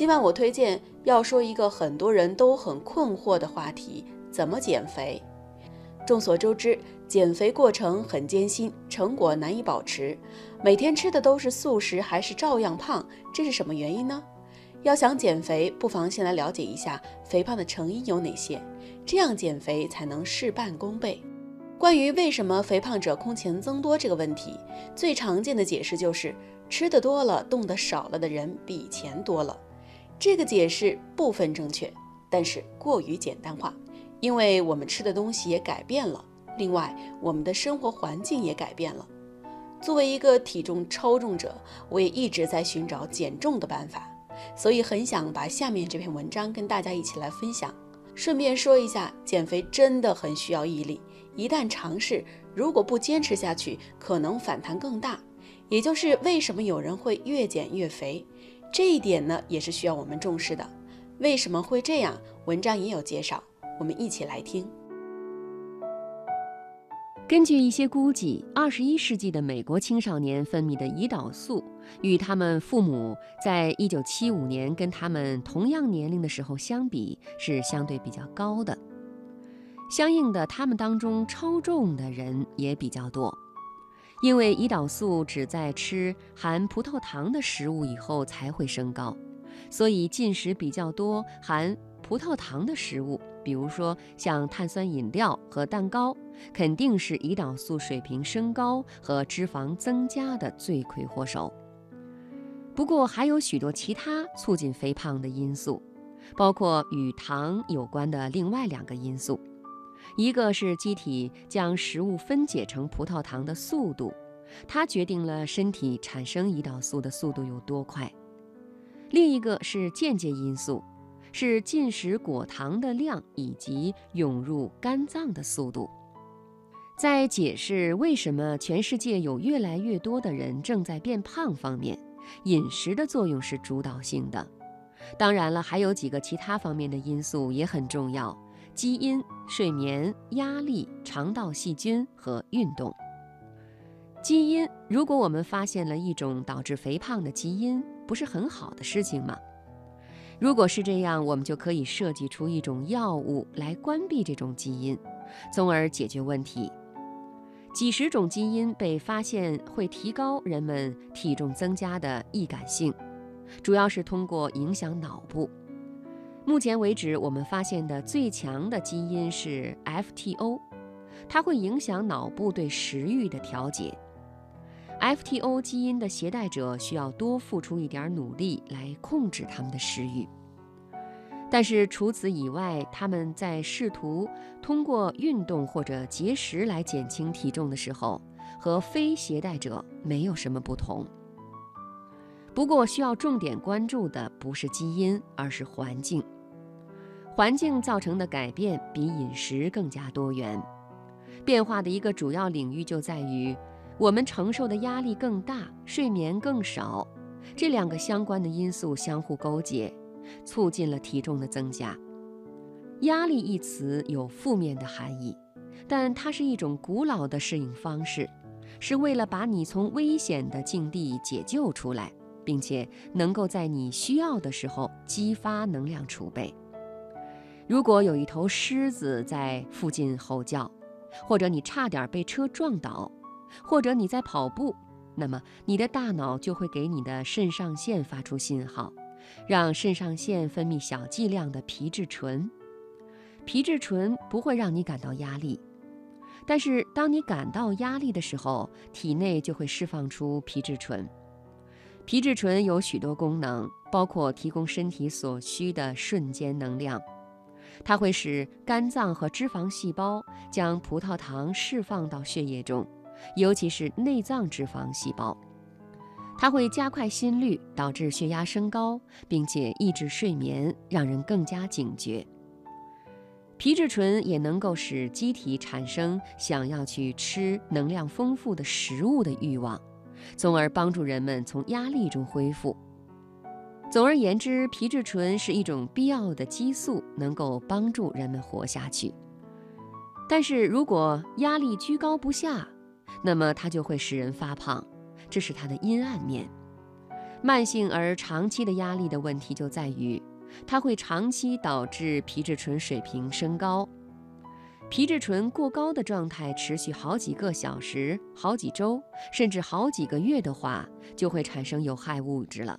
今晚我推荐要说一个很多人都很困惑的话题：怎么减肥？众所周知，减肥过程很艰辛，成果难以保持。每天吃的都是素食，还是照样胖，这是什么原因呢？要想减肥，不妨先来了解一下肥胖的成因有哪些，这样减肥才能事半功倍。关于为什么肥胖者空前增多这个问题，最常见的解释就是吃的多了、动的少了的人比以前多了。这个解释部分正确，但是过于简单化，因为我们吃的东西也改变了，另外我们的生活环境也改变了。作为一个体重超重者，我也一直在寻找减重的办法，所以很想把下面这篇文章跟大家一起来分享。顺便说一下，减肥真的很需要毅力，一旦尝试，如果不坚持下去，可能反弹更大。也就是为什么有人会越减越肥。这一点呢，也是需要我们重视的。为什么会这样？文章也有介绍，我们一起来听。根据一些估计，二十一世纪的美国青少年分泌的胰岛素，与他们父母在一九七五年跟他们同样年龄的时候相比，是相对比较高的。相应的，他们当中超重的人也比较多。因为胰岛素只在吃含葡萄糖的食物以后才会升高，所以进食比较多含葡萄糖的食物，比如说像碳酸饮料和蛋糕，肯定是胰岛素水平升高和脂肪增加的罪魁祸首。不过还有许多其他促进肥胖的因素，包括与糖有关的另外两个因素。一个是机体将食物分解成葡萄糖的速度，它决定了身体产生胰岛素的速度有多快。另一个是间接因素，是进食果糖的量以及涌入肝脏的速度。在解释为什么全世界有越来越多的人正在变胖方面，饮食的作用是主导性的。当然了，还有几个其他方面的因素也很重要。基因、睡眠、压力、肠道细菌和运动。基因，如果我们发现了一种导致肥胖的基因，不是很好的事情吗？如果是这样，我们就可以设计出一种药物来关闭这种基因，从而解决问题。几十种基因被发现会提高人们体重增加的易感性，主要是通过影响脑部。目前为止，我们发现的最强的基因是 FTO，它会影响脑部对食欲的调节。FTO 基因的携带者需要多付出一点努力来控制他们的食欲，但是除此以外，他们在试图通过运动或者节食来减轻体重的时候，和非携带者没有什么不同。不过，需要重点关注的不是基因，而是环境。环境造成的改变比饮食更加多元，变化的一个主要领域就在于我们承受的压力更大，睡眠更少，这两个相关的因素相互勾结，促进了体重的增加。压力一词有负面的含义，但它是一种古老的适应方式，是为了把你从危险的境地解救出来，并且能够在你需要的时候激发能量储备。如果有一头狮子在附近吼叫，或者你差点被车撞倒，或者你在跑步，那么你的大脑就会给你的肾上腺发出信号，让肾上腺分泌小剂量的皮质醇。皮质醇不会让你感到压力，但是当你感到压力的时候，体内就会释放出皮质醇。皮质醇有许多功能，包括提供身体所需的瞬间能量。它会使肝脏和脂肪细胞将葡萄糖释放到血液中，尤其是内脏脂肪细胞。它会加快心率，导致血压升高，并且抑制睡眠，让人更加警觉。皮质醇也能够使机体产生想要去吃能量丰富的食物的欲望，从而帮助人们从压力中恢复。总而言之，皮质醇是一种必要的激素，能够帮助人们活下去。但是如果压力居高不下，那么它就会使人发胖，这是它的阴暗面。慢性而长期的压力的问题就在于，它会长期导致皮质醇水平升高。皮质醇过高的状态持续好几个小时、好几周，甚至好几个月的话，就会产生有害物质了。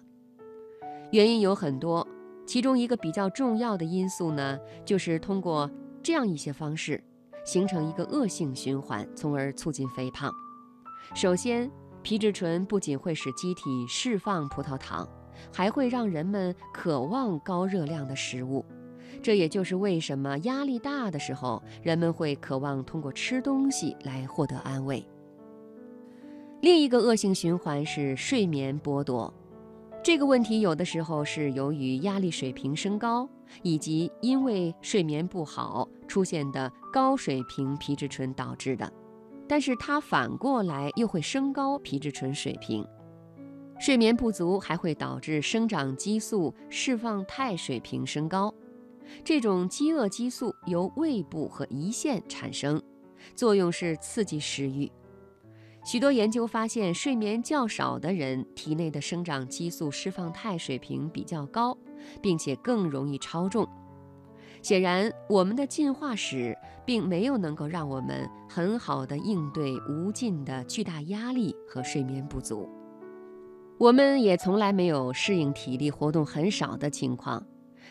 原因有很多，其中一个比较重要的因素呢，就是通过这样一些方式，形成一个恶性循环，从而促进肥胖。首先，皮质醇不仅会使机体释放葡萄糖，还会让人们渴望高热量的食物。这也就是为什么压力大的时候，人们会渴望通过吃东西来获得安慰。另一个恶性循环是睡眠剥夺，这个问题有的时候是由于压力水平升高，以及因为睡眠不好出现的高水平皮质醇导致的，但是它反过来又会升高皮质醇水平。睡眠不足还会导致生长激素释放肽水平升高。这种饥饿激素由胃部和胰腺产生，作用是刺激食欲。许多研究发现，睡眠较少的人体内的生长激素释放肽水平比较高，并且更容易超重。显然，我们的进化史并没有能够让我们很好的应对无尽的巨大压力和睡眠不足。我们也从来没有适应体力活动很少的情况。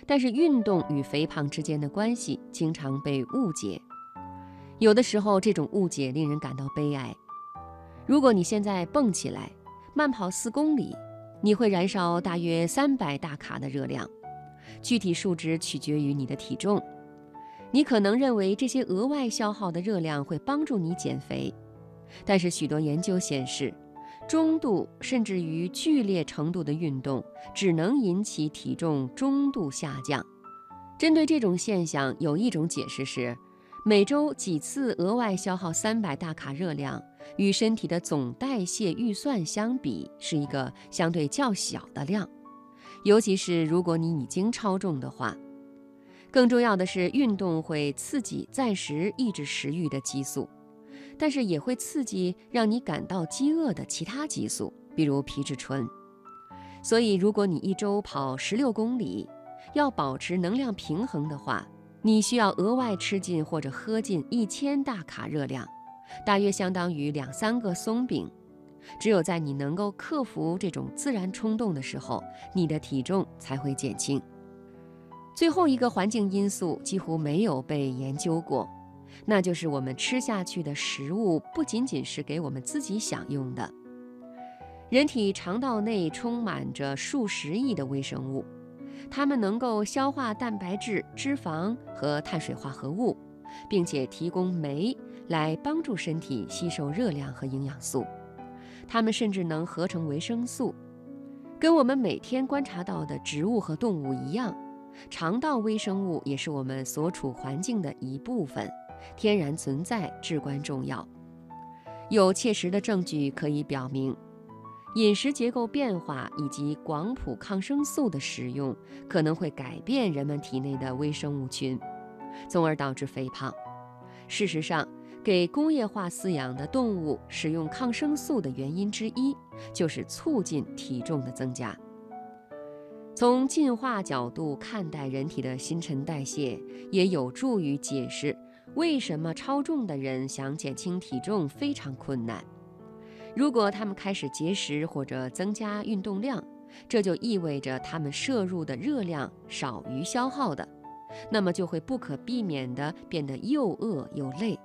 但是运动与肥胖之间的关系经常被误解，有的时候这种误解令人感到悲哀。如果你现在蹦起来，慢跑四公里，你会燃烧大约三百大卡的热量，具体数值取决于你的体重。你可能认为这些额外消耗的热量会帮助你减肥，但是许多研究显示。中度甚至于剧烈程度的运动只能引起体重中度下降。针对这种现象，有一种解释是，每周几次额外消耗三百大卡热量，与身体的总代谢预算相比，是一个相对较小的量。尤其是如果你已经超重的话。更重要的是，运动会刺激暂时抑制食欲的激素。但是也会刺激让你感到饥饿的其他激素，比如皮质醇。所以，如果你一周跑十六公里，要保持能量平衡的话，你需要额外吃进或者喝进一千大卡热量，大约相当于两三个松饼。只有在你能够克服这种自然冲动的时候，你的体重才会减轻。最后一个环境因素几乎没有被研究过。那就是我们吃下去的食物不仅仅是给我们自己享用的。人体肠道内充满着数十亿的微生物，它们能够消化蛋白质、脂肪和碳水化合物，并且提供酶来帮助身体吸收热量和营养素。它们甚至能合成维生素。跟我们每天观察到的植物和动物一样，肠道微生物也是我们所处环境的一部分。天然存在至关重要，有切实的证据可以表明，饮食结构变化以及广谱抗生素的使用可能会改变人们体内的微生物群，从而导致肥胖。事实上，给工业化饲养的动物使用抗生素的原因之一，就是促进体重的增加。从进化角度看待人体的新陈代谢，也有助于解释。为什么超重的人想减轻体重非常困难？如果他们开始节食或者增加运动量，这就意味着他们摄入的热量少于消耗的，那么就会不可避免地变得又饿又累，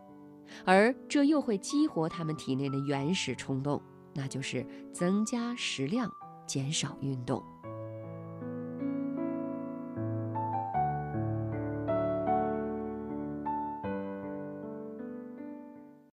而这又会激活他们体内的原始冲动，那就是增加食量，减少运动。